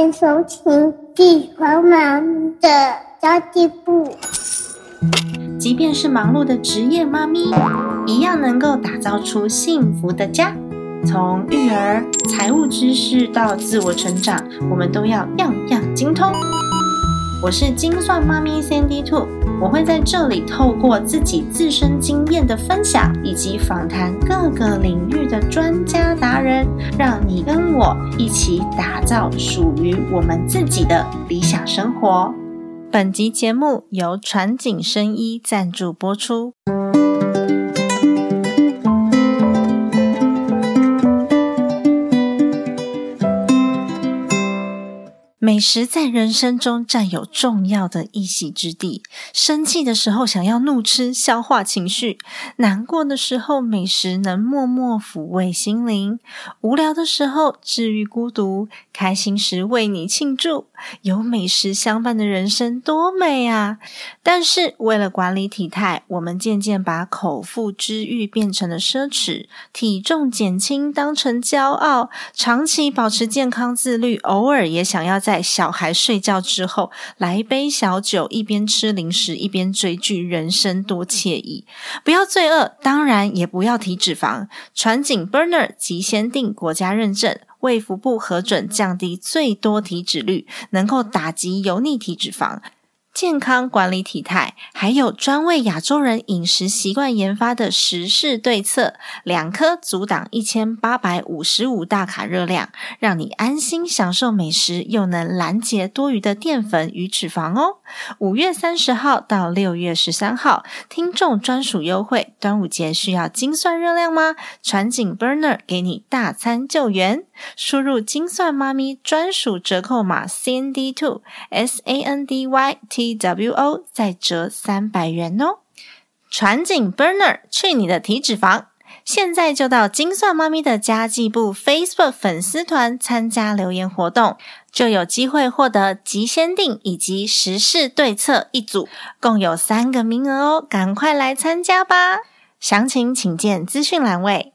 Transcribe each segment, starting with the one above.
迎收听《地方妈咪的交际部》。即便是忙碌的职业妈咪，一样能够打造出幸福的家。从育儿、财务知识到自我成长，我们都要样样精通。我是精算妈咪 Sandy Two，我会在这里透过自己自身经验的分享，以及访谈各个领域的专家达人，让你跟我一起打造属于我们自己的理想生活。本集节目由传景生衣赞助播出。美食在人生中占有重要的一席之地。生气的时候想要怒吃消化情绪，难过的时候美食能默默抚慰心灵，无聊的时候治愈孤独，开心时为你庆祝。有美食相伴的人生多美啊！但是为了管理体态，我们渐渐把口腹之欲变成了奢侈，体重减轻当成骄傲，长期保持健康自律，偶尔也想要在。小孩睡觉之后，来一杯小酒，一边吃零食一边追剧，人生多惬意！不要罪恶，当然也不要提脂肪。传景 Burner 极先定国家认证，胃腹部核准降低最多体脂率，能够打击油腻体脂肪。健康管理体态，还有专为亚洲人饮食习惯研发的时事对策，两颗阻挡一千八百五十五大卡热量，让你安心享受美食，又能拦截多余的淀粉与脂肪哦。五月三十号到六月十三号，听众专属优惠，端午节需要精算热量吗？传景 Burner 给你大餐救援，输入精算妈咪专属折扣码 Sandy Two S A N D Y。T W O 再折三百元哦！传景 Burner 去你的体脂肪！现在就到精算妈咪的家计部 Facebook 粉丝团参加留言活动，就有机会获得极限定以及时事对策一组，共有三个名额哦！赶快来参加吧！详情请见资讯栏位。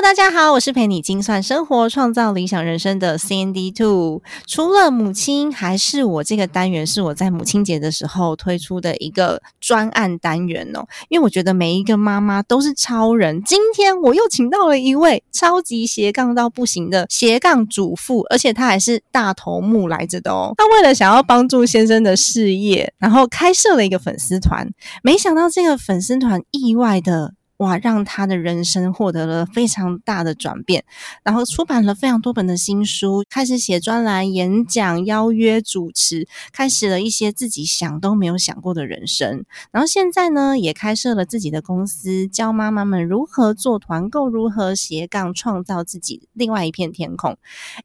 大家好，我是陪你精算生活、创造理想人生的 CND Two。除了母亲，还是我这个单元是我在母亲节的时候推出的一个专案单元哦。因为我觉得每一个妈妈都是超人。今天我又请到了一位超级斜杠到不行的斜杠主妇，而且她还是大头目来着的哦。她为了想要帮助先生的事业，然后开设了一个粉丝团。没想到这个粉丝团意外的。哇，让他的人生获得了非常大的转变，然后出版了非常多本的新书，开始写专栏、演讲、邀约主持，开始了一些自己想都没有想过的人生。然后现在呢，也开设了自己的公司，教妈妈们如何做团购，如何斜杠创造自己另外一片天空。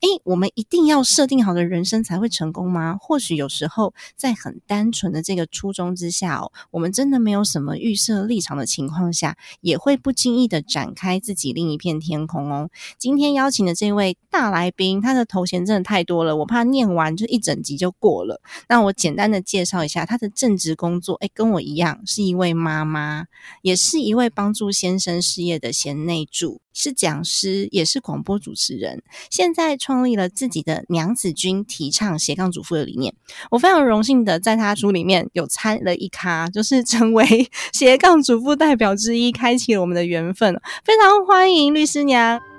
诶，我们一定要设定好的人生才会成功吗？或许有时候在很单纯的这个初衷之下哦，我们真的没有什么预设立场的情况下。也会不经意的展开自己另一片天空哦。今天邀请的这位大来宾，他的头衔真的太多了，我怕念完就一整集就过了。那我简单的介绍一下他的正职工作，哎，跟我一样是一位妈妈，也是一位帮助先生事业的贤内助。是讲师，也是广播主持人。现在创立了自己的娘子军，提倡斜杠主妇的理念。我非常荣幸的在他书里面有参了一咖，就是成为 斜杠主妇代表之一，开启了我们的缘分。非常欢迎律师娘。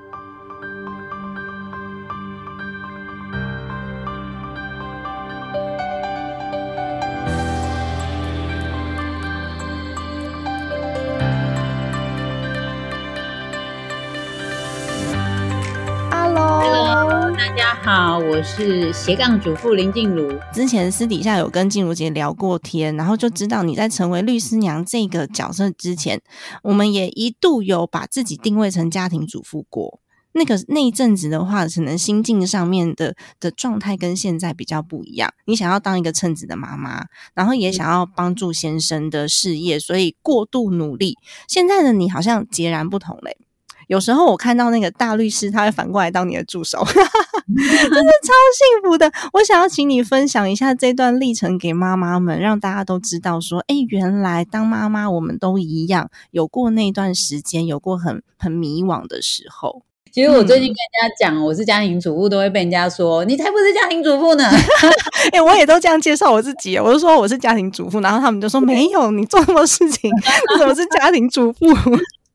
大家好，我是斜杠主妇林静茹。之前私底下有跟静茹姐聊过天，然后就知道你在成为律师娘这个角色之前，我们也一度有把自己定位成家庭主妇过。那个那一阵子的话，可能心境上面的的状态跟现在比较不一样。你想要当一个称职的妈妈，然后也想要帮助先生的事业，所以过度努力。现在的你好像截然不同嘞。有时候我看到那个大律师，他会反过来当你的助手，真的 超幸福的。我想要请你分享一下这段历程给妈妈们，让大家都知道说，哎，原来当妈妈我们都一样，有过那段时间，有过很很迷惘的时候。其实我最近跟人家讲我是家庭主妇，都会被人家说你才不是家庭主妇呢。哎，我也都这样介绍我自己，我就说我是家庭主妇，然后他们就说没有，你做什么事情，你怎么是家庭主妇？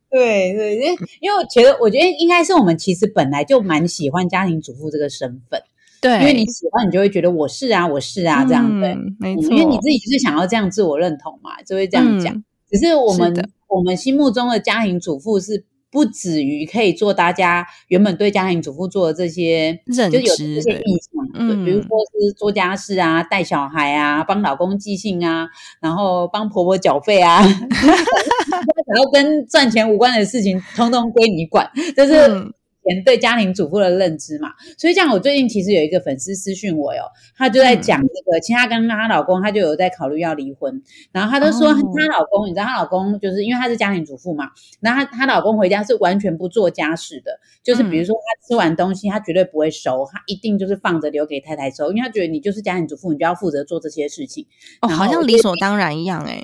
对对，因为因为我觉得，我觉得应该是我们其实本来就蛮喜欢家庭主妇这个身份。对，因为你喜欢，你就会觉得我是啊，我是啊，这样对，没错。因为你自己就是想要这样自我认同嘛，就会这样讲。只是我们我们心目中的家庭主妇是。不止于可以做大家原本对家庭主妇做的这些认知，就有这些印象，对，比如说是做家事啊、带小孩啊、帮老公寄信啊，然后帮婆婆缴费啊，然后跟赚钱无关的事情，通通归你管，就是。对家庭主妇的认知嘛，所以这样我最近其实有一个粉丝私讯我哟，她就在讲这个，其实她跟她老公，她就有在考虑要离婚，然后她就说她老公，你知道她老公就是因为她是家庭主妇嘛，然后她她老公回家是完全不做家事的，就是比如说他吃完东西，他绝对不会收，他一定就是放着留给太太收，因为他觉得你就是家庭主妇，你就要负责做这些事情，哦，好像理所当然一样哎。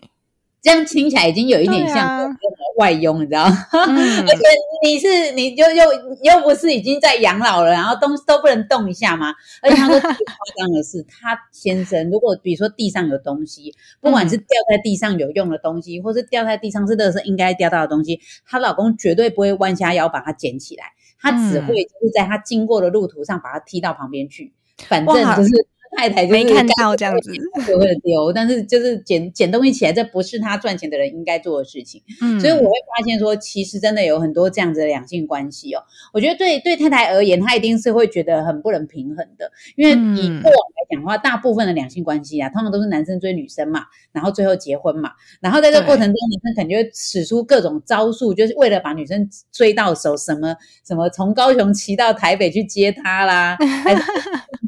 这样听起来已经有一点像外佣，你知道吗？而且你是你就又又不是已经在养老了，然后东西都不能动一下吗？而且他说最夸张的是，他先生如果比如说地上有东西，不管是掉在地上有用的东西，或是掉在地上是乐色应该掉到的东西，她老公绝对不会弯下腰把它捡起来，他只会就是在他经过的路途上把它踢到旁边去，反正就是。太太没看到这样子，就会丢。但是就是捡捡东西起来，这不是他赚钱的人应该做的事情。嗯，所以我会发现说，其实真的有很多这样子的两性关系哦。我觉得对对太太而言，她一定是会觉得很不能平衡的。因为以过往来讲的话，大部分的两性关系啊，他们都是男生追女生嘛，然后最后结婚嘛。然后在这过程中，女生肯定会使出各种招数，就是为了把女生追到手，什么什么从高雄骑到台北去接她啦，还是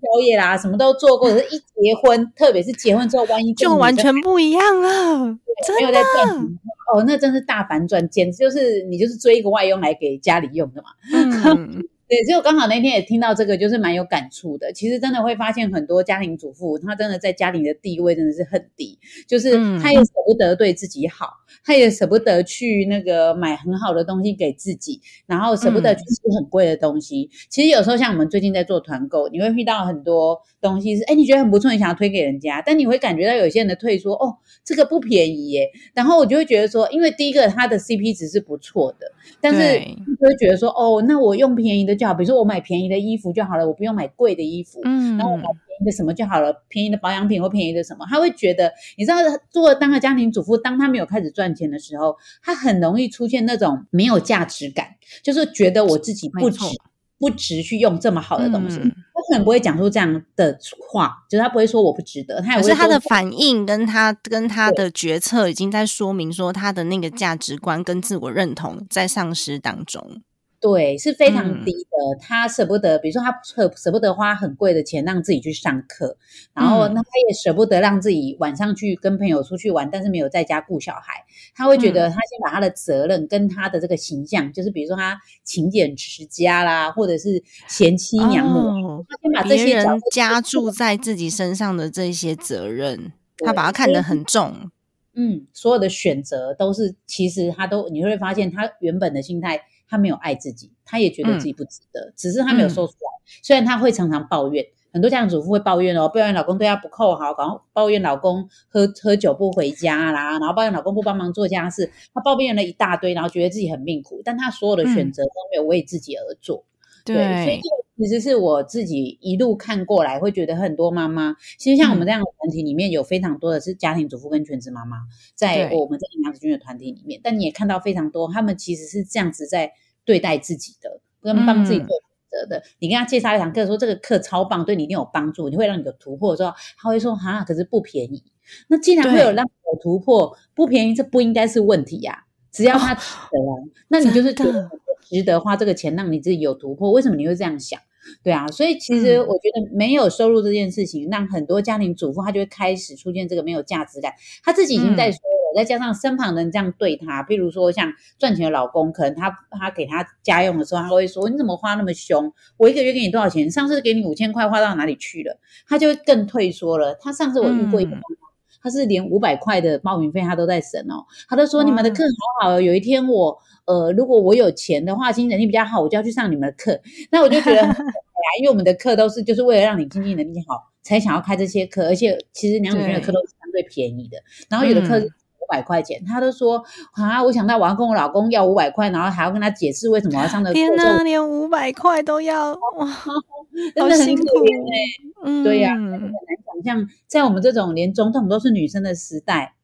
宵夜啦，什么都做。过。可是一结婚，特别是结婚之后，万一就完全不一样了，没有在赚钱哦，那真是大反转，简直就是你就是追一个外佣来给家里用的嘛。对，就刚好那天也听到这个，就是蛮有感触的。其实真的会发现很多家庭主妇，她真的在家里的地位真的是很低，就是她也舍不得对自己好，她也舍不得去那个买很好的东西给自己，然后舍不得去吃很贵的东西。其实有时候像我们最近在做团购，你会遇到很多东西是，哎，你觉得很不错，你想要推给人家，但你会感觉到有些人的退说，哦，这个不便宜耶。然后我就会觉得说，因为第一个它的 CP 值是不错的，但是就会觉得说，哦，那我用便宜的。就好，比如说我买便宜的衣服就好了，我不用买贵的衣服。嗯，然后我买便宜的什么就好了，便宜的保养品或便宜的什么，他会觉得，你知道，做当个家庭主妇，当他没有开始赚钱的时候，他很容易出现那种没有价值感，就是觉得我自己不值，不值去用这么好的东西。他可能不会讲出这样的话，就是他不会说我不值得，他也是他的反应跟他跟他的决策已经在说明说他的那个价值观跟自我认同在丧失当中。对，是非常低的。他舍不得，比如说他舍舍不得花很贵的钱让自己去上课，然后那他也舍不得让自己晚上去跟朋友出去玩，但是没有在家顾小孩。他会觉得他先把他的责任跟他的这个形象，就是比如说他勤俭持家啦，或者是贤妻良母，他先把这些人加注在自己身上的这些责任，他把它看得很重。嗯，所有的选择都是，其实他都你会发现，他原本的心态。他没有爱自己，他也觉得自己不值得，只是他没有说出来。虽然他会常常抱怨，很多家庭主妇会抱怨哦，抱怨老公对她不够好，然后抱怨老公喝喝酒不回家啦，然后抱怨老公不帮忙做家事，她抱怨了一大堆，然后觉得自己很命苦，但她所有的选择都没有为自己而做。对，所以这其实是我自己一路看过来，会觉得很多妈妈，其实像我们这样的团体里面有非常多的是家庭主妇跟全职妈妈，在我们这个杨子君的团体里面，但你也看到非常多，他们其实是这样子在对待自己的，跟帮自己做选择的。你跟他介绍一堂课，说这个课超棒，对你一定有帮助，你会让你有突破的时候，他会说哈，可是不便宜。那既然会有让我突破，不便宜，这不应该是问题呀。只要他值得，那你就是值得花这个钱让你自己有突破。为什么你会这样想？对啊，所以其实我觉得没有收入这件事情，让很多家庭主妇她就会开始出现这个没有价值感。她自己已经在说了，再加上身旁人这样对她，比如说像赚钱的老公，可能他他给他家用的时候，他会说你怎么花那么凶？我一个月给你多少钱？上次给你五千块，花到哪里去了？他就更退缩了。他上次我遇过一个。他是连五百块的报名费他都在省哦，他都说你们的课好好哦。有一天我呃，如果我有钱的话，经济能力比较好，我就要去上你们的课。那我就觉得很呀，因为我们的课都是就是为了让你经济能力好才想要开这些课，而且其实梁主任的课都是相对便宜的。然后有的课百块钱，他都说啊，我想到我要跟我老公要五百块，然后还要跟他解释为什么我要上的。天哪，连五百块都要 哇，真的很可怜哎。嗯，对呀，很难想象，在我们这种连总统都是女生的时代，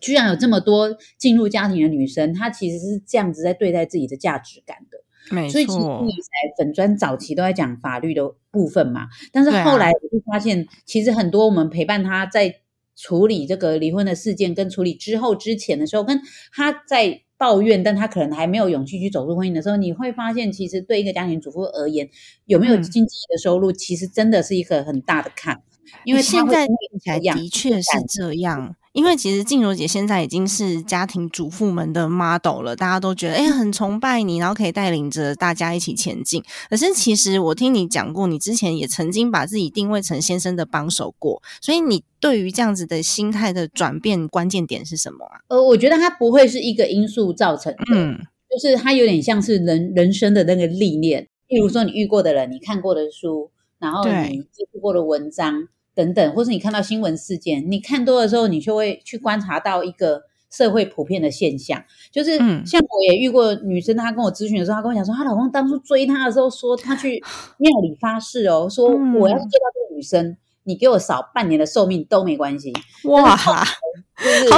居然有这么多进入家庭的女生，她其实是这样子在对待自己的价值感的。没错，所以其实理财粉砖早期都在讲法律的部分嘛，但是后来我就发现，其实很多我们陪伴她在处理这个离婚的事件，跟处理之后之前的时候，跟他在。抱怨，但他可能还没有勇气去走入婚姻的时候，你会发现，其实对一个家庭主妇而言，有没有经济的收入，其实真的是一个很大的坎。因为现在看起来的确是这样。因为其实静茹姐现在已经是家庭主妇们的 model 了，大家都觉得哎很崇拜你，然后可以带领着大家一起前进。可是其实我听你讲过，你之前也曾经把自己定位成先生的帮手过，所以你对于这样子的心态的转变关键点是什么啊？呃，我觉得它不会是一个因素造成的，嗯，就是它有点像是人人生的那个历练，例如说你遇过的人，你看过的书，然后你接触过的文章。等等，或是你看到新闻事件，你看多的时候，你就会去观察到一个社会普遍的现象，就是像我也遇过女生，她跟我咨询的时候，她跟我讲说，她老公当初追她的时候，说她去 庙里发誓哦，说我要是见到这个女生，你给我少半年的寿命都没关系。哇，好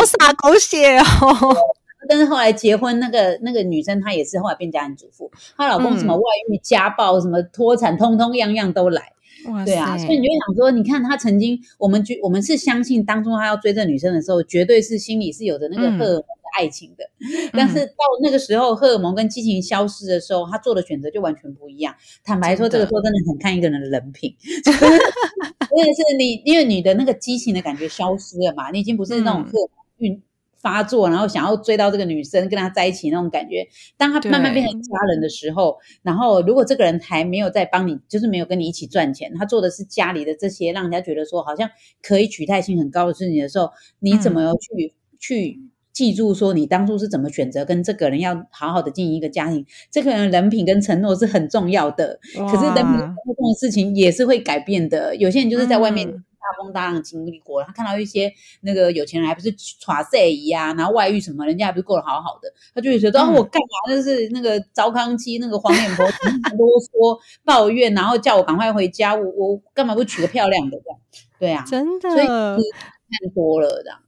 傻狗血哦！但是后来结婚，那个那个女生她也是后来变家庭主妇，她老公什么外遇、家暴、什么脱产，通通样样都来。对啊，所以你就想说，你看他曾经，我们觉我们是相信当初他要追这女生的时候，绝对是心里是有着那个荷尔蒙的爱情的。但是到那个时候，荷尔蒙跟激情消失的时候，他做的选择就完全不一样。坦白说，这个时候真的很看一个人的人品。真的是你，因为你的那个激情的感觉消失了嘛，你已经不是那种荷尔蒙运。发作，然后想要追到这个女生，跟她在一起那种感觉。当他慢慢变成家人的时候，然后如果这个人还没有在帮你，就是没有跟你一起赚钱，他做的是家里的这些，让人家觉得说好像可以取代性很高的事情的时候，你怎么去去记住说你当初是怎么选择跟这个人要好好的经营一个家庭？这个人人品跟承诺是很重要的，可是人品这种事情也是会改变的。有些人就是在外面。大风大浪经历过，他看到一些那个有钱人还不是耍色姨啊，然后外遇什么，人家还不是过得好好的，他就会觉得我干嘛？就是那个糟糠妻，那个黄脸婆啰嗦抱怨，然后叫我赶快回家，我我干嘛不娶个漂亮的这样？对啊，真的，所以看多了这样。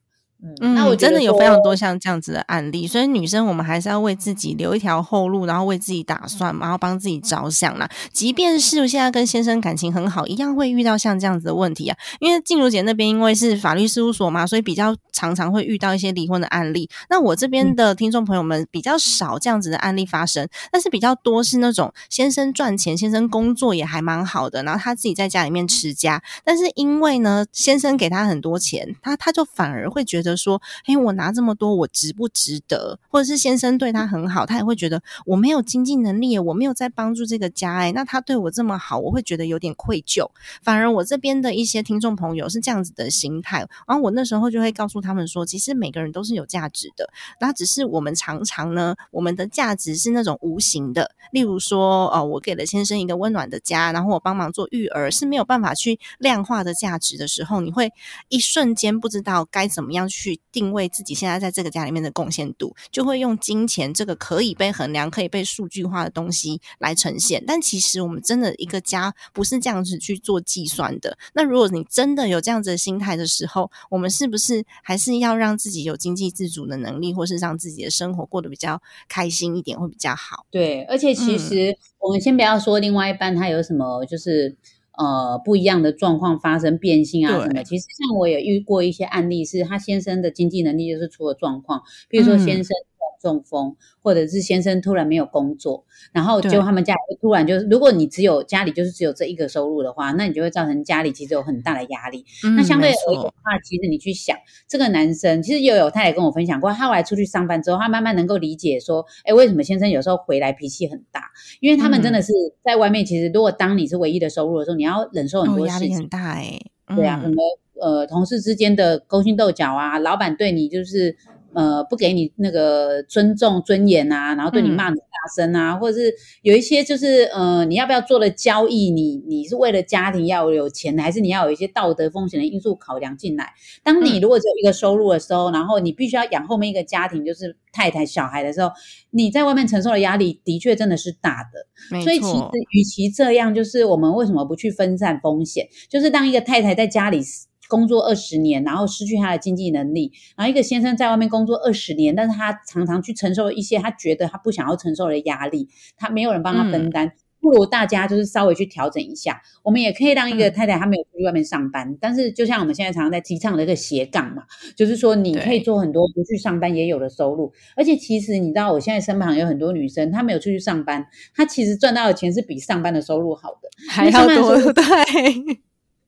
嗯，那我真的有非常多像这样子的案例，所以女生我们还是要为自己留一条后路，然后为自己打算，然后帮自己着想啦。即便是现在跟先生感情很好，一样会遇到像这样子的问题啊。因为静茹姐那边因为是法律事务所嘛，所以比较常常会遇到一些离婚的案例。那我这边的听众朋友们比较少这样子的案例发生，但是比较多是那种先生赚钱，先生工作也还蛮好的，然后他自己在家里面持家，但是因为呢，先生给他很多钱，他他就反而会觉得。说，哎，我拿这么多，我值不值得？或者是先生对他很好，他也会觉得我没有经济能力，我没有在帮助这个家，哎，那他对我这么好，我会觉得有点愧疚。反而我这边的一些听众朋友是这样子的心态，然后我那时候就会告诉他们说，其实每个人都是有价值的，那只是我们常常呢，我们的价值是那种无形的，例如说，哦，我给了先生一个温暖的家，然后我帮忙做育儿，是没有办法去量化的价值的时候，你会一瞬间不知道该怎么样去。去定位自己现在在这个家里面的贡献度，就会用金钱这个可以被衡量、可以被数据化的东西来呈现。但其实我们真的一个家不是这样子去做计算的。那如果你真的有这样子的心态的时候，我们是不是还是要让自己有经济自主的能力，或是让自己的生活过得比较开心一点，会比较好？对，而且其实我们先不要说另外一半他有什么，就是。呃，不一样的状况发生变性啊什么？其实像我也遇过一些案例，是他先生的经济能力就是出了状况，比如说先生中风，或者是先生突然没有工作，然后就他们家里突然就是，如果你只有家里就是只有这一个收入的话，那你就会造成家里其实有很大的压力。那相对而言的话，其实你去想，这个男生其实又有他也跟我分享过，他后来出去上班之后，他慢慢能够理解说，哎，为什么先生有时候回来脾气很大？因为他们真的是在外面，其实如果当你是唯一的收入的时候，你要忍受很多压力很大哎。对啊，什么呃，同事之间的勾心斗角啊，老板对你就是呃不给你那个尊重尊严啊，然后对你骂你大声啊，或者是有一些就是呃你要不要做的交易，你你是为了家庭要有钱，还是你要有一些道德风险的因素考量进来？当你如果只有一个收入的时候，然后你必须要养后面一个家庭，就是太太小孩的时候，你在外面承受的压力的确真的是大的。所以其实与其这样，就是我们为什么不去分散风险？就是当一个太太在家里。工作二十年，然后失去他的经济能力，然后一个先生在外面工作二十年，但是他常常去承受一些他觉得他不想要承受的压力，他没有人帮他分担，不如大家就是稍微去调整一下。我们也可以让一个太太她没有出去外面上班，但是就像我们现在常常在提倡的一个斜杠嘛，就是说你可以做很多不去上班也有的收入，而且其实你知道，我现在身旁有很多女生，她没有出去上班，她其实赚到的钱是比上班的收入好的，还要多对。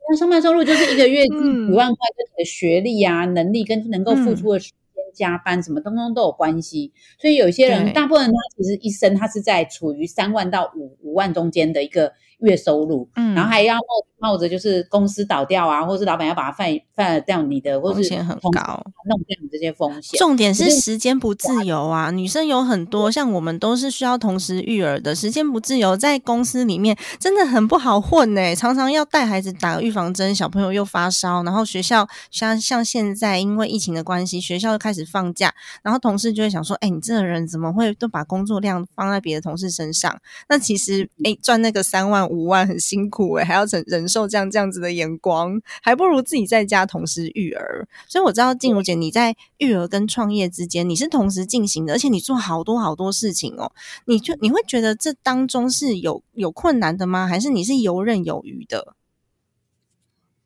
那上班收入就是一个月 五万块，跟你的学历啊、能力跟能够付出的时间、加班什么，通通都有关系。所以有些人，大部分人他其实一生他是在处于三万到五五万中间的一个月收入，嗯，然后还要。冒着就是公司倒掉啊，或是老板要把它犯犯掉你的，或是险很高，弄掉你这些风险。重点是时间不自由啊！女生有很多，像我们都是需要同时育儿的，时间不自由，在公司里面真的很不好混呢。常常要带孩子打预防针，小朋友又发烧，然后学校像像现在因为疫情的关系，学校又开始放假，然后同事就会想说：“哎，你这个人怎么会都把工作量放在别的同事身上？那其实哎，赚那个三万五万很辛苦哎，还要忍忍。”受这样这样子的眼光，还不如自己在家同时育儿。所以我知道静茹姐你在育儿跟创业之间，你是同时进行的，而且你做好多好多事情哦。你就你会觉得这当中是有有困难的吗？还是你是游刃有余的？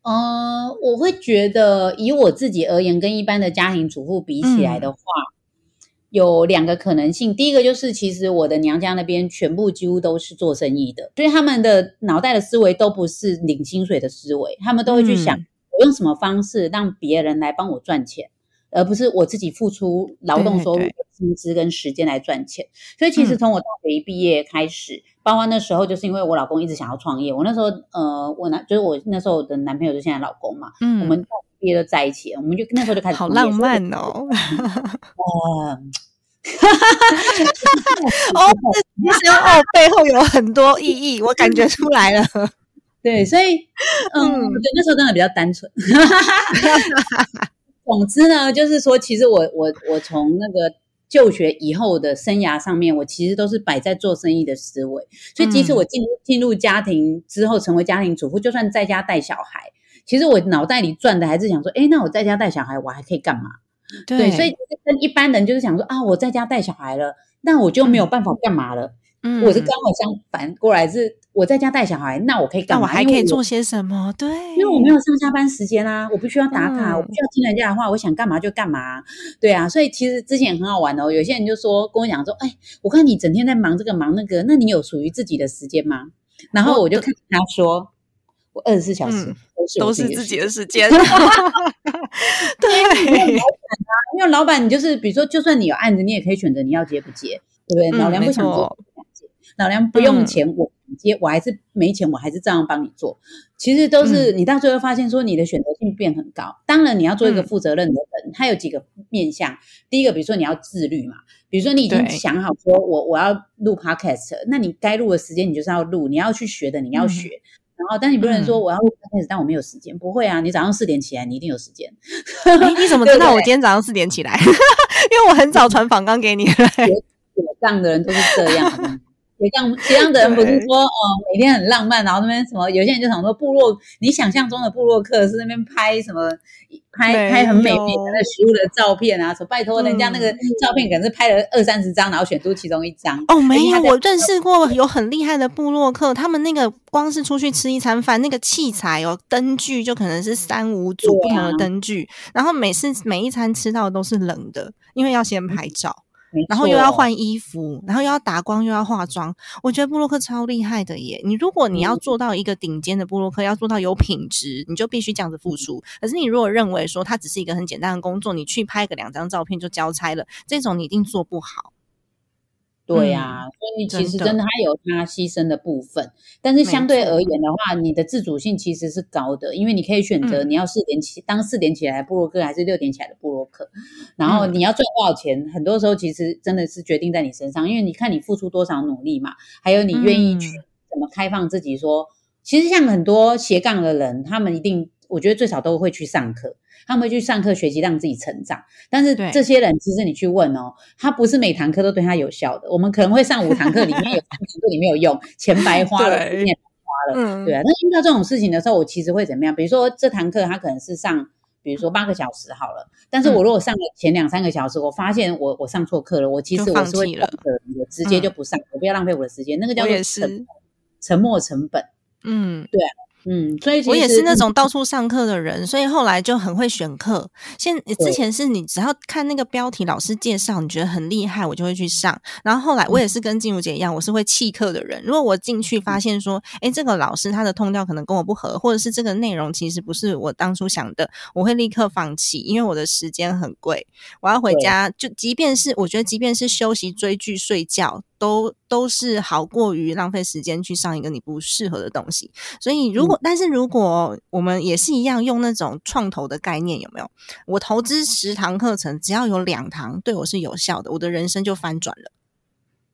嗯，我会觉得以我自己而言，跟一般的家庭主妇比起来的话。有两个可能性，第一个就是其实我的娘家那边全部几乎都是做生意的，所以他们的脑袋的思维都不是领薪水的思维，他们都会去想我用什么方式让别人来帮我赚钱，而不是我自己付出劳动收入、薪资跟时间来赚钱。所以其实从我大学一毕业开始，包括那时候就是因为我老公一直想要创业，我那时候呃，我男就是我那时候的男朋友就现在老公嘛，嗯，我们毕业都在一起，我们就那时候就开始好浪漫哦，嗯。哈哈哈哦，这其实哦背后有很多意义，我感觉出来了。对，所以嗯，我觉得那时候真的比较单纯。总之呢，就是说，其实我我我从那个就学以后的生涯上面，我其实都是摆在做生意的思维。所以，即使我进进入家庭之后，成为家庭主妇，就算在家带小孩，其实我脑袋里转的还是想说，哎，那我在家带小孩，我还可以干嘛？对，所以跟一般人就是想说啊，我在家带小孩了，那我就没有办法干嘛了。嗯，我是刚好相反过来，是我在家带小孩，那我可以干嘛？我还可以做些什么？对，因为我没有上下班时间啊，我不需要打卡，我不需要听人家的话，我想干嘛就干嘛。对啊，所以其实之前很好玩哦。有些人就说跟我讲说，哎，我看你整天在忙这个忙那个，那你有属于自己的时间吗？然后我就看他说。二十四小时都是自己的时间，对，因为老板，你就是比如说，就算你有案子，你也可以选择你要接不接，对不对？老梁不想接，老梁不用钱，我接，我还是没钱，我还是照样帮你做。其实都是你到最后发现说，你的选择性变很高。当然，你要做一个负责任的人，他有几个面向。第一个，比如说你要自律嘛，比如说你已经想好说我我要录 podcast，那你该录的时间你就是要录，你要去学的你要学。然后，但你不能说我要开始，但我没有时间。不会啊，你早上四点起来，你一定有时间。你你怎么知 道我今天早上四点起来？因为我很早传访刚给你。写账的人都是这样。斜杠斜杠的人不是说哦，每天很浪漫，然后那边什么？有些人就想说部落，你想象中的部落客是那边拍什么？拍拍很美丽的那食物的照片啊？说拜托人家那个照片可能是拍了二三十张，然后选出其中一张。哦，没有，我认识过有很厉害的部落客，他们那个光是出去吃一餐饭，那个器材哦，灯具就可能是三五组不同的灯具，然后每次每一餐吃到都是冷的，因为要先拍照。然后又要换衣服，然后又要打光，又要化妆。我觉得布洛克超厉害的耶！你如果你要做到一个顶尖的布洛克，要做到有品质，你就必须这样子付出。可是你如果认为说它只是一个很简单的工作，你去拍个两张照片就交差了，这种你一定做不好。对呀，所以你其实真的他有他牺牲的部分，但是相对而言的话，你的自主性其实是高的，因为你可以选择你要四点起当四点起来布洛克，还是六点起来的布洛克，然后你要赚多少钱，很多时候其实真的是决定在你身上，因为你看你付出多少努力嘛，还有你愿意去怎么开放自己。说其实像很多斜杠的人，他们一定我觉得最少都会去上课。他们去上课学习，让自己成长。但是这些人，其实你去问哦，他不是每堂课都对他有效的。我们可能会上五堂课，里面有三堂课里面有用，钱白花了，时间花了，对啊。那遇到这种事情的时候，我其实会怎么样？比如说这堂课他可能是上，比如说八个小时好了，但是我如果上了前两三个小时，我发现我我上错课了，我其实我是会的，我直接就不上，我不要浪费我的时间。那个叫做沉沉没成本。嗯，对啊。嗯，所以我也是那种到处上课的人，所以后来就很会选课。现之前是你只要看那个标题，老师介绍，你觉得很厉害，我就会去上。然后后来我也是跟静茹姐一样，我是会弃课的人。如果我进去发现说，哎，这个老师他的通调可能跟我不合，或者是这个内容其实不是我当初想的，我会立刻放弃，因为我的时间很贵，我要回家。就即便是我觉得，即便是休息、追剧、睡觉。都都是好过于浪费时间去上一个你不适合的东西，所以如果但是如果我们也是一样用那种创投的概念，有没有？我投资十堂课程，只要有两堂对我是有效的，我的人生就翻转了。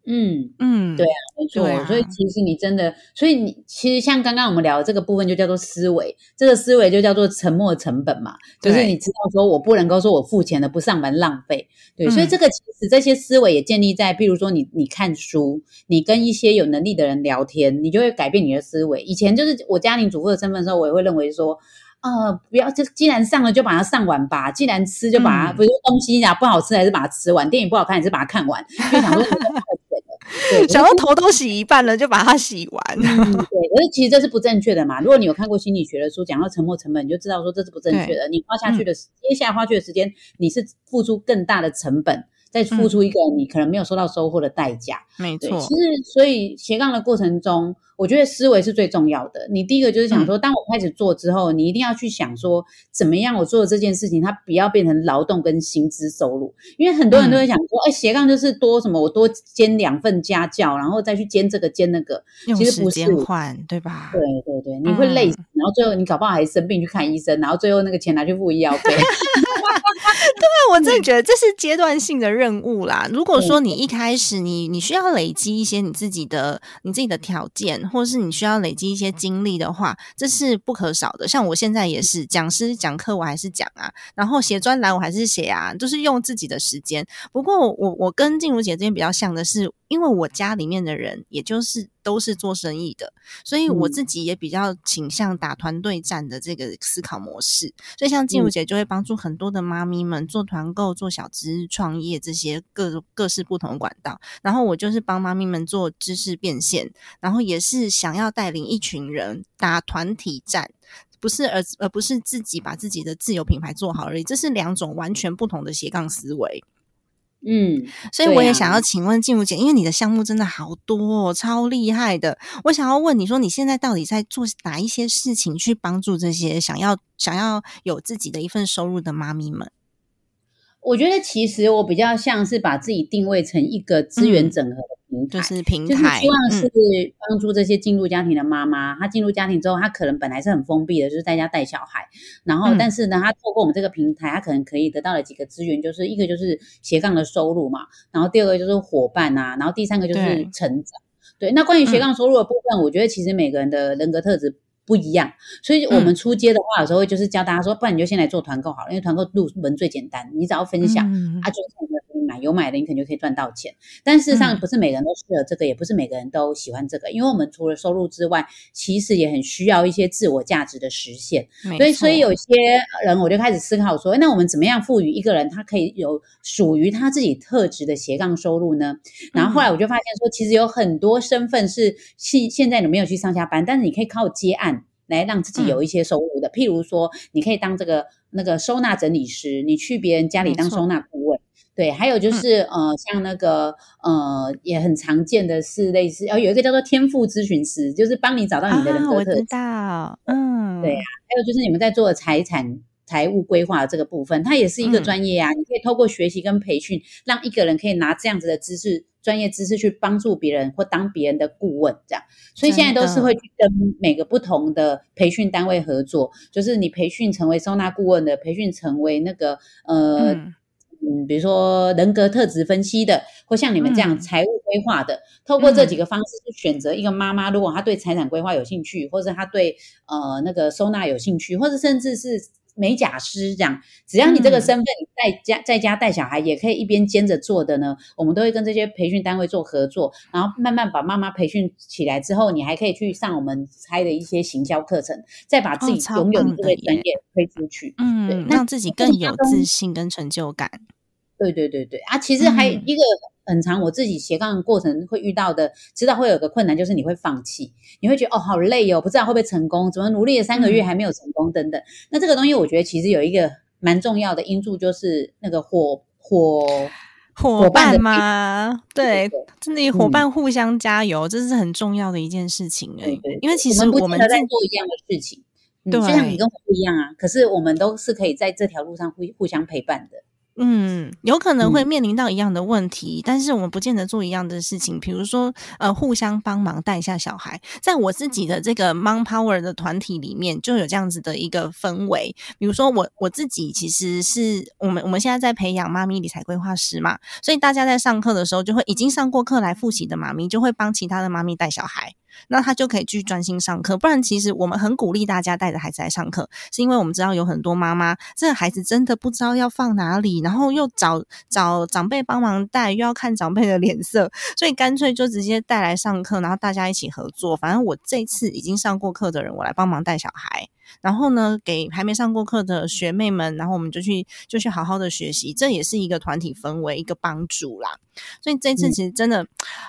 嗯嗯，对啊，没错。所以其实你真的，所以你其实像刚刚我们聊的这个部分，就叫做思维。这个思维就叫做沉没成本嘛，就是你知道说我不能够说我付钱了不上班浪费。对，所以这个其实这些思维也建立在，比如说你你看书，你跟一些有能力的人聊天，你就会改变你的思维。以前就是我家庭主妇的身份的时候，我也会认为说，呃，不要就既然上了就把它上完吧，既然吃就把它，比如说东西呀不好吃还是把它吃完，电影不好看还是把它看完，就想说。想要头都洗一半了，就把它洗完。对，可是其实这是不正确的嘛。如果你有看过心理学的书，讲到沉没成本，你就知道说这是不正确的。你花下去的，接下来花去的时间，你是付出更大的成本。再付出一个你可能没有收到收获的代价，没错。其实，所以斜杠的过程中，我觉得思维是最重要的。你第一个就是想说，当我开始做之后，你一定要去想说，怎么样我做的这件事情，它不要变成劳动跟薪资收入。因为很多人都会想说，哎，斜杠就是多什么，我多兼两份家教，然后再去兼这个兼那个，其实不是换，对吧？对对对，你会累死，然后最后你搞不好还生病去看医生，然后最后那个钱拿去付医药费。对，我真的觉得这是阶段性的任务啦。如果说你一开始你你需要累积一些你自己的你自己的条件，或者是你需要累积一些经历的话，这是不可少的。像我现在也是讲师讲课，我还是讲啊，然后写专栏我还是写啊，就是用自己的时间。不过我我跟静茹姐这边比较像的是。因为我家里面的人，也就是都是做生意的，所以我自己也比较倾向打团队战的这个思考模式。所以像静茹姐就会帮助很多的妈咪们做团购、做小资创业这些各各式不同管道。然后我就是帮妈咪们做知识变现，然后也是想要带领一群人打团体战，不是而而不是自己把自己的自有品牌做好而已。这是两种完全不同的斜杠思维。嗯，所以我也想要请问静茹姐，因为你的项目真的好多，哦，超厉害的。我想要问你说，你现在到底在做哪一些事情，去帮助这些想要想要有自己的一份收入的妈咪们？我觉得其实我比较像是把自己定位成一个资源整合的平台，就是平台，希望是帮助这些进入家庭的妈妈。她进入家庭之后，她可能本来是很封闭的，就是在家带小孩。然后，但是呢，她透过我们这个平台，她可能可以得到了几个资源，就是一个就是斜杠的收入嘛，然后第二个就是伙伴啊，然后第三个就是成长。对，那关于斜杠收入的部分，我觉得其实每个人的人格特质。不一样，所以我们出街的话，有时候就是教大家说，不然你就先来做团购好了，因为团购入门最简单，你只要分享，啊，就是可以买，有买的你肯定就可以赚到钱。但事实上，不是每个人都适合这个，也不是每个人都喜欢这个，因为我们除了收入之外，其实也很需要一些自我价值的实现。所以，所以有些人我就开始思考说，那我们怎么样赋予一个人他可以有属于他自己特质的斜杠收入呢？然后后来我就发现说，其实有很多身份是现现在你没有去上下班，但是你可以靠接案。来让自己有一些收入的，譬如说，你可以当这个那个收纳整理师，你去别人家里当收纳对，还有就是呃，像那个呃，也很常见的是类似，哦，有一个叫做天赋咨询师，就是帮你找到你的人格特质。我知道，嗯，对呀。还有就是你们在做财产、财务规划这个部分，它也是一个专业啊。你可以透过学习跟培训，让一个人可以拿这样子的知识、专业知识去帮助别人或当别人的顾问，这样。所以现在都是会去跟每个不同的培训单位合作，就是你培训成为收纳顾问的，培训成为那个呃。嗯，比如说人格特质分析的，或像你们这样财务规划的，透过这几个方式去选择一个妈妈。如果她对财产规划有兴趣，或者她对呃那个收纳有兴趣，或者甚至是美甲师这样，只要你这个身份你在家在家带小孩，也可以一边兼着做的呢。我们都会跟这些培训单位做合作，然后慢慢把妈妈培训起来之后，你还可以去上我们开的一些行销课程，再把自己拥有的这个专业推出去，嗯，让自己更有自信跟成就感。对对对对啊！其实还一个很长，我自己斜杠过程会遇到的，知道会有个困难，就是你会放弃，你会觉得哦好累哦，不知道会不会成功，怎么努力了三个月还没有成功等等。那这个东西，我觉得其实有一个蛮重要的因素，就是那个伙伙伙伴吗？对，真的伙伴互相加油，这是很重要的一件事情哎。因为其实我们在做一样的事情，对，就像你跟我不一样啊，可是我们都是可以在这条路上互互相陪伴的。嗯，有可能会面临到一样的问题，但是我们不见得做一样的事情。比如说，呃，互相帮忙带一下小孩，在我自己的这个 Mom Power 的团体里面，就有这样子的一个氛围。比如说，我我自己其实是我们我们现在在培养妈咪理财规划师嘛，所以大家在上课的时候，就会已经上过课来复习的妈咪，就会帮其他的妈咪带小孩。那他就可以继续专心上课，不然其实我们很鼓励大家带着孩子来上课，是因为我们知道有很多妈妈，这个孩子真的不知道要放哪里，然后又找找长辈帮忙带，又要看长辈的脸色，所以干脆就直接带来上课，然后大家一起合作。反正我这次已经上过课的人，我来帮忙带小孩，然后呢，给还没上过课的学妹们，然后我们就去就去好好的学习，这也是一个团体氛围，一个帮助啦。所以这次其实真的，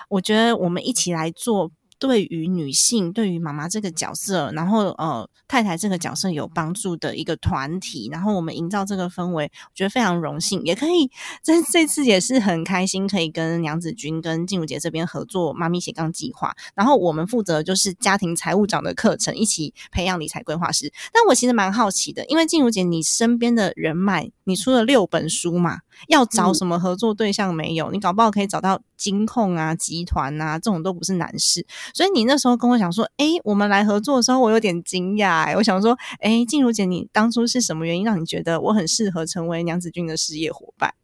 我觉得我们一起来做。对于女性，对于妈妈这个角色，然后呃太太这个角色有帮助的一个团体，然后我们营造这个氛围，我觉得非常荣幸，也可以这这次也是很开心，可以跟娘子军跟静茹姐这边合作妈咪斜杠计划，然后我们负责就是家庭财务长的课程，一起培养理财规划师。但我其实蛮好奇的，因为静茹姐你身边的人脉，你出了六本书嘛，要找什么合作对象没有？你搞不好可以找到金控啊、集团啊，这种都不是难事。所以你那时候跟我讲说，哎，我们来合作的时候，我有点惊讶。哎，我想说，哎，静茹姐，你当初是什么原因让你觉得我很适合成为娘子军的事业伙伴？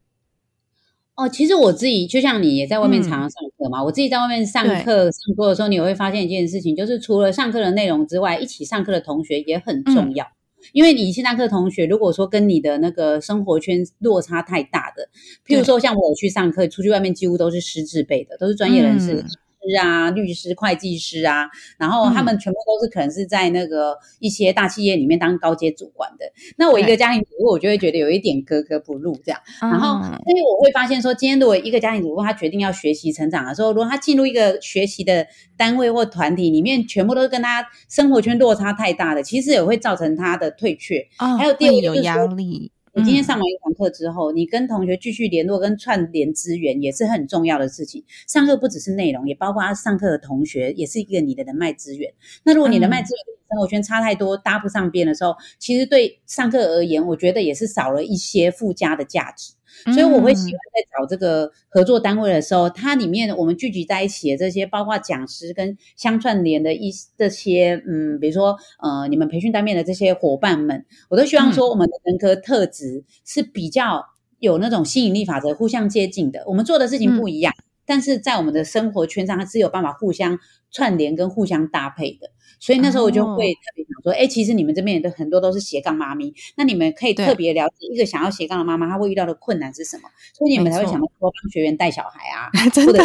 哦，其实我自己就像你也在外面常常上课嘛，我自己在外面上课上课的时候，你会发现一件事情，就是除了上课的内容之外，一起上课的同学也很重要。因为你一起上课同学，如果说跟你的那个生活圈落差太大的，譬如说像我去上课，出去外面几乎都是师资辈的，都是专业人士。师啊，律师、会计师啊，然后他们全部都是可能是在那个一些大企业里面当高阶主管的。那我一个家庭主妇，我就会觉得有一点格格不入这样。然后，所以我会发现说，今天如果一个家庭主妇她决定要学习成长的时候，如果她进入一个学习的单位或团体里面，全部都是跟她生活圈落差太大的，其实也会造成她的退却。还有第二个有压力。你今天上完一堂课之后，你跟同学继续联络跟串联资源也是很重要的事情。上课不只是内容，也包括他上课的同学，也是一个你的人脉资源。那如果你人脉资源跟生活圈差太多，搭不上边的时候，其实对上课而言，我觉得也是少了一些附加的价值。所以我会喜欢在找这个合作单位的时候，它里面我们聚集在一起的这些，包括讲师跟相串联的一这些，嗯，比如说呃，你们培训单面的这些伙伴们，我都希望说我们的人格特质是比较有那种吸引力法则，互相接近的。我们做的事情不一样，但是在我们的生活圈上，它是有办法互相串联跟互相搭配的。所以那时候我就会特别想说，哎，其实你们这边也都很多都是斜杠妈咪，那你们可以特别了解一个想要斜杠的妈妈，她会遇到的困难是什么，所以你们才会想到说帮学员带小孩啊，真的。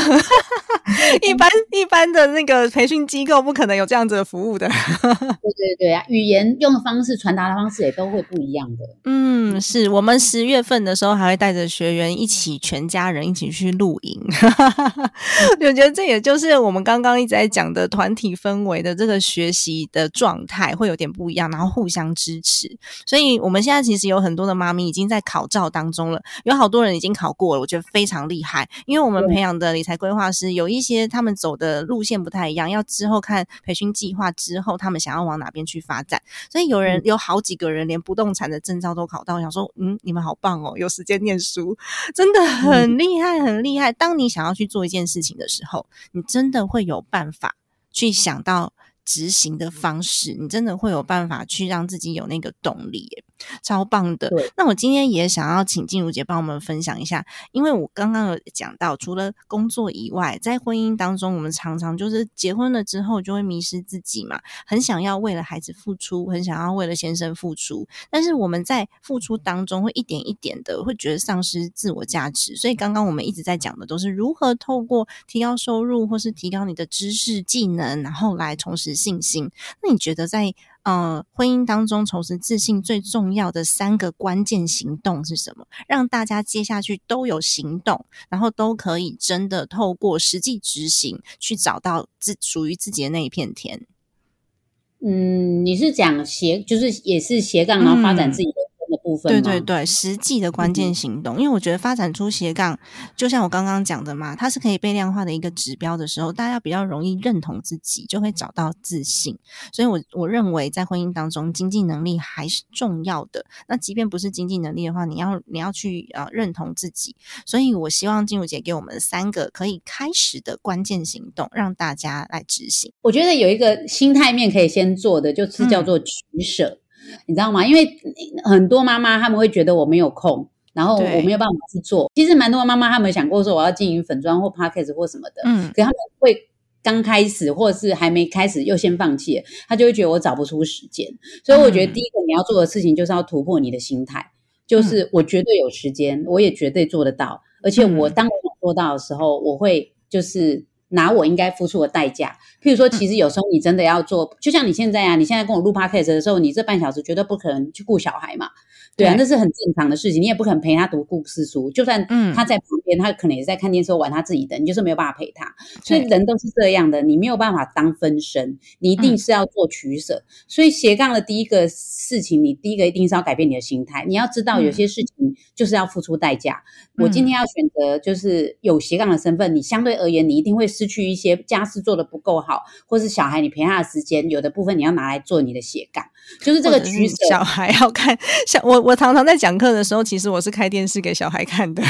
一般一般的那个培训机构不可能有这样子的服务的。对对对啊，语言用的方式、传达的方式也都会不一样的。嗯，是我们十月份的时候还会带着学员一起，全家人一起去露营。我觉得这也就是我们刚刚一直在讲的团体氛围的这个学习的状态会有点不一样，然后互相支持。所以我们现在其实有很多的妈咪已经在考照当中了，有好多人已经考过了，我觉得非常厉害。因为我们培养的理财规划师有一些他们走的路线不太一样，要之后看培训计划之后，他们想要往哪边去发展。所以有人有好几个人连不动产的证照都考到，想说嗯，你们好棒哦，有时间念书，真的很厉害，很厉害。当你想要去做一件事情的时候，你真的会有办法去想到执行的方式，你真的会有办法去让自己有那个动力。超棒的！那我今天也想要请静茹姐帮我们分享一下，因为我刚刚有讲到，除了工作以外，在婚姻当中，我们常常就是结婚了之后就会迷失自己嘛，很想要为了孩子付出，很想要为了先生付出，但是我们在付出当中会一点一点的会觉得丧失自我价值。所以刚刚我们一直在讲的都是如何透过提高收入或是提高你的知识技能，然后来重拾信心。那你觉得在？呃，婚姻当中重拾自信最重要的三个关键行动是什么？让大家接下去都有行动，然后都可以真的透过实际执行去找到自属于自己的那一片天。嗯，你是讲斜，就是也是斜杠，然后发展自己的。部分对对对，实际的关键行动，因为我觉得发展出斜杠，就像我刚刚讲的嘛，它是可以被量化的一个指标的时候，大家比较容易认同自己，就会找到自信。所以，我我认为在婚姻当中，经济能力还是重要的。那即便不是经济能力的话，你要你要去呃认同自己。所以我希望静茹姐给我们三个可以开始的关键行动，让大家来执行。我觉得有一个心态面可以先做的，就是叫做取舍。你知道吗？因为很多妈妈他们会觉得我没有空，然后我没有办法去做。其实蛮多妈妈他们想过说我要经营粉妆或 p a c k a g e 或什么的，嗯，可他们会刚开始或者是还没开始又先放弃，他就会觉得我找不出时间。所以我觉得第一个你要做的事情就是要突破你的心态，就是我绝对有时间，我也绝对做得到，而且我当我做到的时候，我会就是。拿我应该付出的代价，譬如说，其实有时候你真的要做，就像你现在啊，你现在跟我录 podcast 的时候，你这半小时绝对不可能去顾小孩嘛，对啊，那是很正常的事情，你也不可能陪他读故事书，就算他在旁边，他可能也在看电视玩他自己的，你就是没有办法陪他，所以人都是这样的，你没有办法当分身，你一定是要做取舍。所以斜杠的第一个事情，你第一个一定是要改变你的心态，你要知道有些事情就是要付出代价。我今天要选择就是有斜杠的身份，你相对而言，你一定会。失去一些家事做的不够好，或是小孩你陪他的时间，有的部分你要拿来做你的斜杠，就是这个取舍。小孩要看，像我我常常在讲课的时候，其实我是开电视给小孩看的。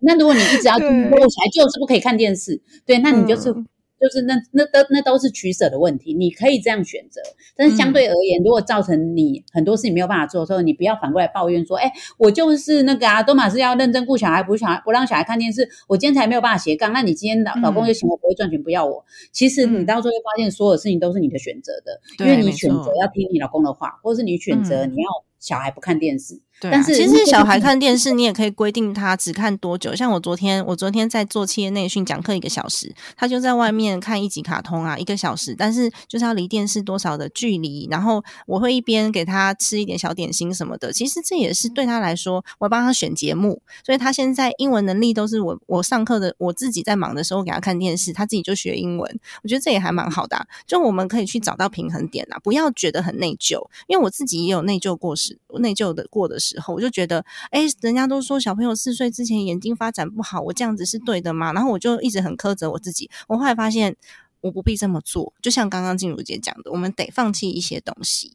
那如果你一直要听，我小孩就是不可以看电视，对，那你就是。就是那那都那都是取舍的问题，你可以这样选择，但是相对而言，如果造成你很多事情没有办法做的时候，你不要反过来抱怨说，哎，我就是那个啊，多马是要认真顾小孩，不小孩不让小孩看电视，我今天才没有办法斜杠，那你今天老老公就嫌我不会赚钱，不要我。其实你到时候会发现，所有事情都是你的选择的，因为你选择要听你老公的话，或是你选择你要。小孩不看电视，但是其实小孩看电视，你也可以规定他只看多久。像我昨天，我昨天在做企业内训讲课一个小时，他就在外面看一集卡通啊，一个小时。但是就是要离电视多少的距离，然后我会一边给他吃一点小点心什么的。其实这也是对他来说，我帮他选节目，所以他现在英文能力都是我我上课的，我自己在忙的时候给他看电视，他自己就学英文。我觉得这也还蛮好的，就我们可以去找到平衡点啊，不要觉得很内疚，因为我自己也有内疚过时。内疚的过的时候，我就觉得，哎，人家都说小朋友四岁之前眼睛发展不好，我这样子是对的吗？然后我就一直很苛责我自己。我后来发现，我不必这么做。就像刚刚静茹姐讲的，我们得放弃一些东西。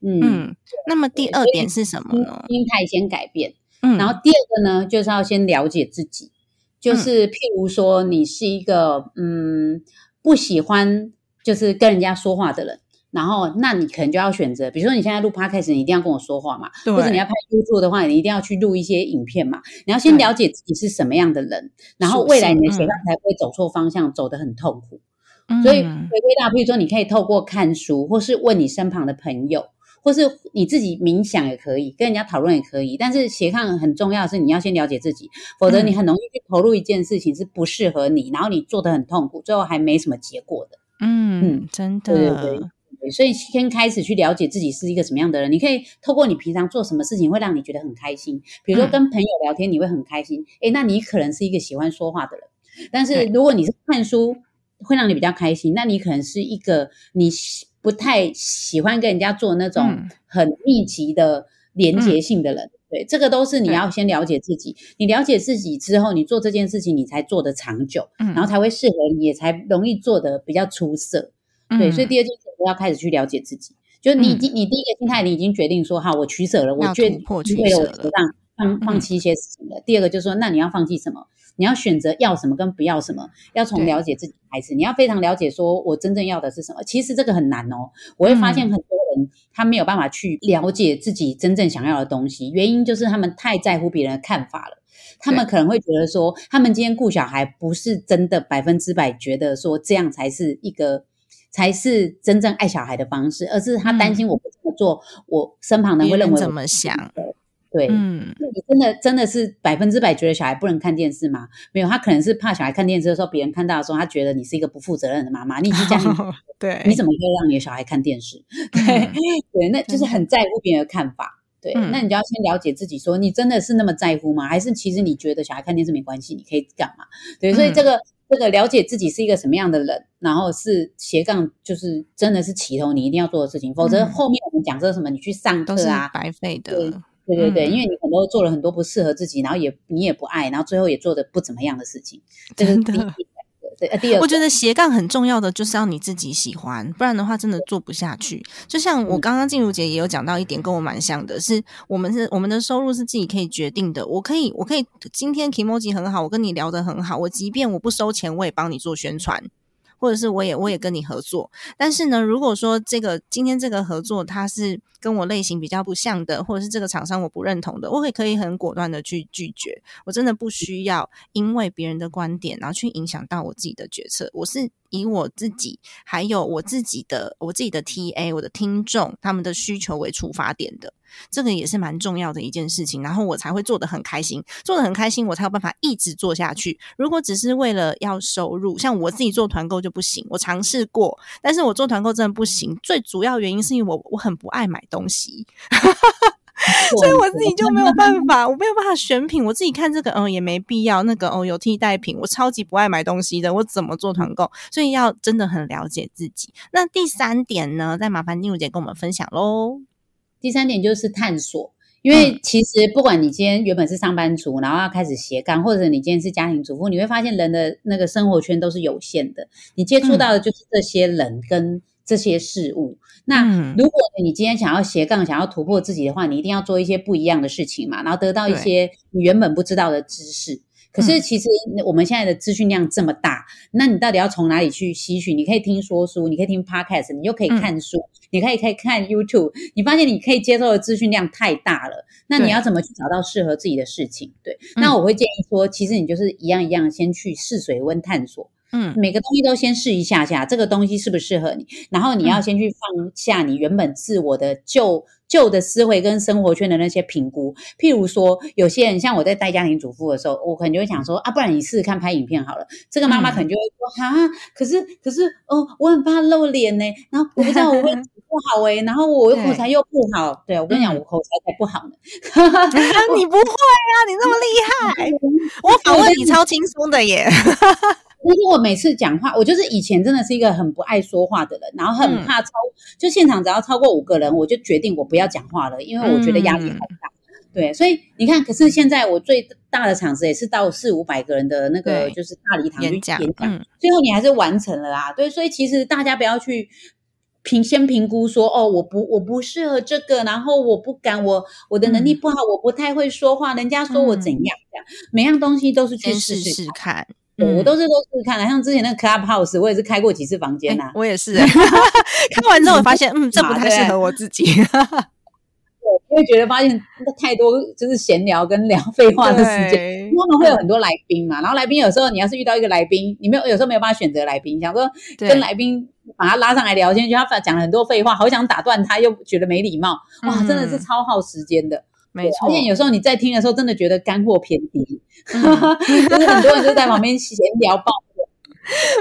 嗯，那么第二点是什么呢？心态先改变。嗯，然后第二个呢，就是要先了解自己。就是譬如说，你是一个嗯不喜欢就是跟人家说话的人。然后，那你可能就要选择，比如说你现在录 podcast，你一定要跟我说话嘛，或者你要拍 YouTube 的话，你一定要去录一些影片嘛。你要先了解自己是什么样的人，然后未来你的斜杠才不会走错方向，走得很痛苦。所以回归到，比如说你可以透过看书，或是问你身旁的朋友，或是你自己冥想也可以，跟人家讨论也可以。但是斜杠很重要的是你要先了解自己，否则你很容易去投入一件事情是不适合你，然后你做得很痛苦，最后还没什么结果的。嗯，真的。对对对，所以先开始去了解自己是一个什么样的人。你可以透过你平常做什么事情会让你觉得很开心，比如说跟朋友聊天，你会很开心。诶，那你可能是一个喜欢说话的人。但是如果你是看书会让你比较开心，那你可能是一个你不太喜欢跟人家做那种很密集的连结性的人。对，这个都是你要先了解自己。你了解自己之后，你做这件事情你才做得长久，然后才会适合你，也才容易做得比较出色。对，所以第二件事要开始去了解自己。就是你已经，你第一个心态你已经决定说，好，我取舍了，我决定为了我不让放放弃一些事情了。第二个就是说，那你要放弃什么？你要选择要什么跟不要什么，要从了解自己开始。你要非常了解，说我真正要的是什么。其实这个很难哦。我会发现很多人他没有办法去了解自己真正想要的东西，原因就是他们太在乎别人的看法了。他们可能会觉得说，他们今天顾小孩不是真的百分之百觉得说这样才是一个才是真正爱小孩的方式，而是他担心我不这么做，我身旁人会认为怎么想。对，嗯，你真的真的是百分之百觉得小孩不能看电视吗？没有，他可能是怕小孩看电视的时候，别人看到的时候，他觉得你是一个不负责任的妈妈。你是这样，对，你怎么会让你的小孩看电视？对，对，那就是很在乎别人的看法。对，那你就要先了解自己，说你真的是那么在乎吗？还是其实你觉得小孩看电视没关系，你可以干嘛？对，所以这个这个了解自己是一个什么样的人，然后是斜杠，就是真的是起头你一定要做的事情，否则后面我们讲说什么，你去上课啊，白费的。对对对，因为你很多做了很多不适合自己，然后也你也不爱，然后最后也做的不怎么样的事情，这是第一对，第二，我觉得斜杠很重要的就是要你自己喜欢，不然的话真的做不下去。就像我刚刚静茹姐也有讲到一点，跟我蛮像的，是我们是我们的收入是自己可以决定的。我可以，我可以今天 emoji 很好，我跟你聊得很好，我即便我不收钱，我也帮你做宣传。或者是我也我也跟你合作，但是呢，如果说这个今天这个合作它是跟我类型比较不像的，或者是这个厂商我不认同的，我会可以很果断的去拒绝。我真的不需要因为别人的观点，然后去影响到我自己的决策。我是。以我自己，还有我自己的我自己的 T A，我的听众他们的需求为出发点的，这个也是蛮重要的一件事情。然后我才会做的很开心，做的很开心，我才有办法一直做下去。如果只是为了要收入，像我自己做团购就不行。我尝试过，但是我做团购真的不行。最主要原因是因为我我很不爱买东西。所以我自己就没有办法，我没有办法选品。我自己看这个，嗯，也没必要。那个，哦，有替代品。我超级不爱买东西的，我怎么做团购？所以要真的很了解自己。那第三点呢？再麻烦金茹姐跟我们分享喽。第三点就是探索，因为其实不管你今天原本是上班族，然后要开始斜杠，或者你今天是家庭主妇，你会发现人的那个生活圈都是有限的。你接触到的就是这些人跟。这些事物，那如果你今天想要斜杠，想要突破自己的话，你一定要做一些不一样的事情嘛，然后得到一些你原本不知道的知识。可是其实我们现在的资讯量这么大，那你到底要从哪里去吸取？你可以听说书，你可以听 podcast，你又可以看书，你可以可以看 YouTube。你发现你可以接受的资讯量太大了，那你要怎么去找到适合自己的事情？对，那我会建议说，其实你就是一样一样，先去试水温探索。嗯，每个东西都先试一下下，这个东西适不适合你？然后你要先去放下你原本自我的旧旧的思维跟生活圈的那些评估。譬如说，有些人像我在带家庭主妇的时候，我可能就会想说啊，不然你试试看拍影片好了。这个妈妈可能就会说啊，可是可是哦，我很怕露脸呢，然后我不知道我会不好哎，然后我口才又不好。对我跟你讲，我口才才不好呢。你不会啊，你那么厉害，我访问你超轻松的耶。因为我每次讲话，我就是以前真的是一个很不爱说话的人，然后很怕超，就现场只要超过五个人，我就决定我不要讲话了，因为我觉得压力很大。对，所以你看，可是现在我最大的场子也是到四五百个人的那个就是大礼堂去演讲，最后你还是完成了啊。对，所以其实大家不要去评先评估说哦，我不我不适合这个，然后我不敢，我我的能力不好，我不太会说话，人家说我怎样这样，每样东西都是去试试看。我都是都是看的，像之前那个 Clubhouse，我也是开过几次房间呐。我也是，看完之后发现，嗯，这不太适合我自己。对，因为觉得发现太多就是闲聊跟聊废话的时间，他们会有很多来宾嘛。然后来宾有时候你要是遇到一个来宾，你没有有时候没有办法选择来宾，想说跟来宾把他拉上来聊天，就他讲了很多废话，好想打断他，又觉得没礼貌，哇，真的是超耗时间的。没错，而且有时候你在听的时候，真的觉得干货偏低，就是很多人就在旁边闲聊抱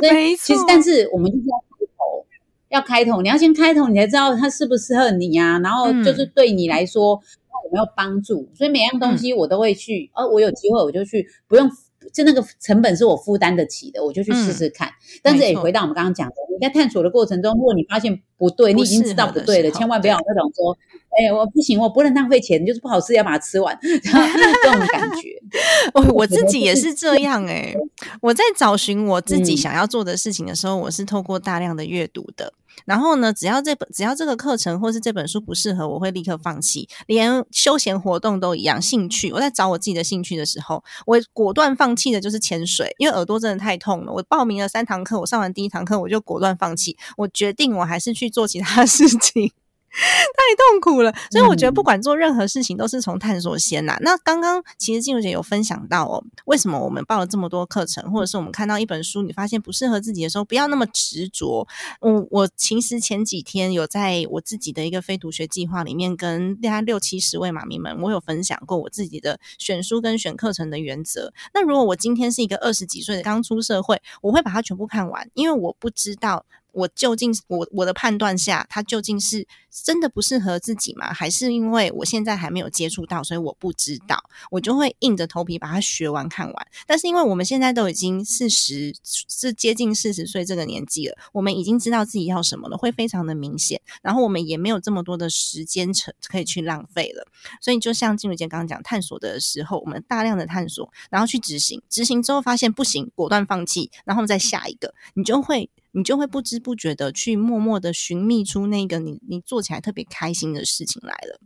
怨。没错，其实但是我们就是要开头，要开头，你要先开头，你才知道它适不适合你啊。然后就是对你来说有没有帮助，所以每样东西我都会去。哦，我有机会我就去，不用。就那个成本是我负担得起的，我就去试试看。但是也回到我们刚刚讲的，你在探索的过程中，如果你发现不对，你已经知道不对了，千万不要那种说，哎，我不行，我不能浪费钱，就是不好吃要把它吃完，这种感觉。我我自己也是这样哎，我在找寻我自己想要做的事情的时候，我是透过大量的阅读的。然后呢，只要这本只要这个课程或是这本书不适合，我会立刻放弃。连休闲活动都一样，兴趣我在找我自己的兴趣的时候，我果断放弃的就是潜水，因为耳朵真的太痛了。我报名了三堂课，我上完第一堂课我就果断放弃，我决定我还是去做其他 事情。太痛苦了，所以我觉得不管做任何事情都是从探索先呐。那刚刚其实静茹姐有分享到哦，为什么我们报了这么多课程，或者是我们看到一本书，你发现不适合自己的时候，不要那么执着。我我其实前几天有在我自己的一个非读学计划里面，跟大家六七十位妈咪们，我有分享过我自己的选书跟选课程的原则。那如果我今天是一个二十几岁的刚出社会，我会把它全部看完，因为我不知道。我究竟我我的判断下，它究竟是真的不适合自己吗？还是因为我现在还没有接触到，所以我不知道，我就会硬着头皮把它学完看完。但是因为我们现在都已经四十，是接近四十岁这个年纪了，我们已经知道自己要什么了，会非常的明显。然后我们也没有这么多的时间成可以去浪费了。所以就像金如杰刚刚讲，探索的时候，我们大量的探索，然后去执行，执行之后发现不行，果断放弃，然后再下一个，你就会。你就会不知不觉的去默默的寻觅出那个你你做起来特别开心的事情来了，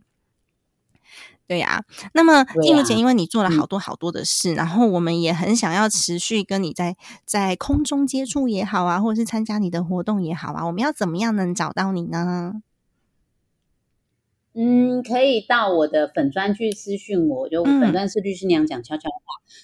对呀。那么静茹姐，因为你做了好多好多的事，然后我们也很想要持续跟你在在空中接触也好啊，或者是参加你的活动也好啊，我们要怎么样能找到你呢？嗯，可以到我的粉专去私讯我，就粉专是律师娘讲悄悄话。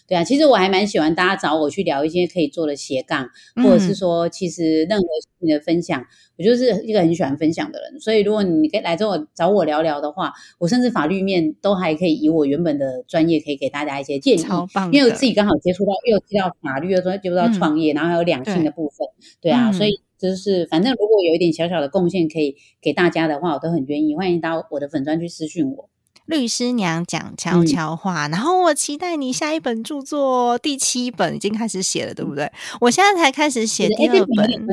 对啊，其实我还蛮喜欢大家找我去聊一些可以做的斜杠，或者是说，其实任何事情的分享，我就是一个很喜欢分享的人。所以如果你可以来找我找我聊聊的话，我甚至法律面都还可以以我原本的专业，可以给大家一些建议。因为我自己刚好接触到，又提到法律，又接触到创业，然后还有两性的部分。对啊，所以。就是，反正如果有一点小小的贡献可以给大家的话，我都很愿意。欢迎到我的粉专去私讯我。律师娘讲悄悄话，然后我期待你下一本著作，第七本已经开始写了，对不对？我现在才开始写第二本，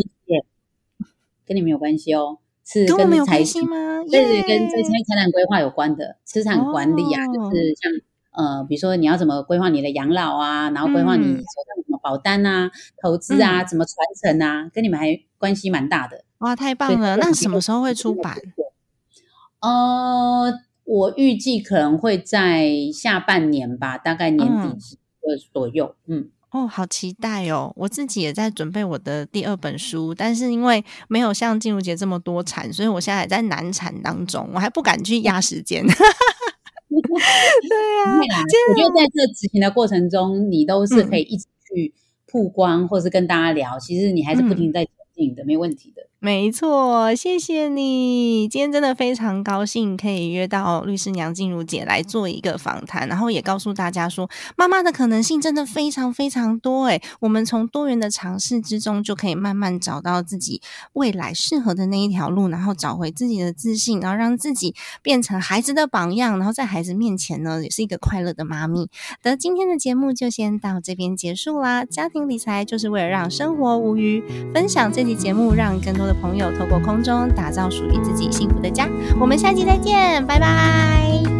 跟你们有关系哦，是跟我们有关系吗？对对，跟这些财产规划有关的，资产管理啊，就是像呃，比如说你要怎么规划你的养老啊，然后规划你保单啊、投资啊、怎么传承啊，跟你们还。关系蛮大的哇，太棒了！那什么时候会出版？呃，我预计可能会在下半年吧，大概年底的左右。嗯，哦，好期待哦！我自己也在准备我的第二本书，但是因为没有像静茹姐这么多产，所以我现在还在难产当中，我还不敢去压时间。对 呀，我觉得在这执行的过程中，你都是可以一直去曝光，或是跟大家聊。其实你还是不停在进。的没问题的。没错，谢谢你。今天真的非常高兴，可以约到律师娘静茹姐来做一个访谈，然后也告诉大家说，妈妈的可能性真的非常非常多。诶我们从多元的尝试之中，就可以慢慢找到自己未来适合的那一条路，然后找回自己的自信，然后让自己变成孩子的榜样，然后在孩子面前呢，也是一个快乐的妈咪。的今天的节目就先到这边结束啦。家庭理财就是为了让生活无虞，分享这期节目，让更多的。朋友透过空中打造属于自己幸福的家，我们下期再见，拜拜。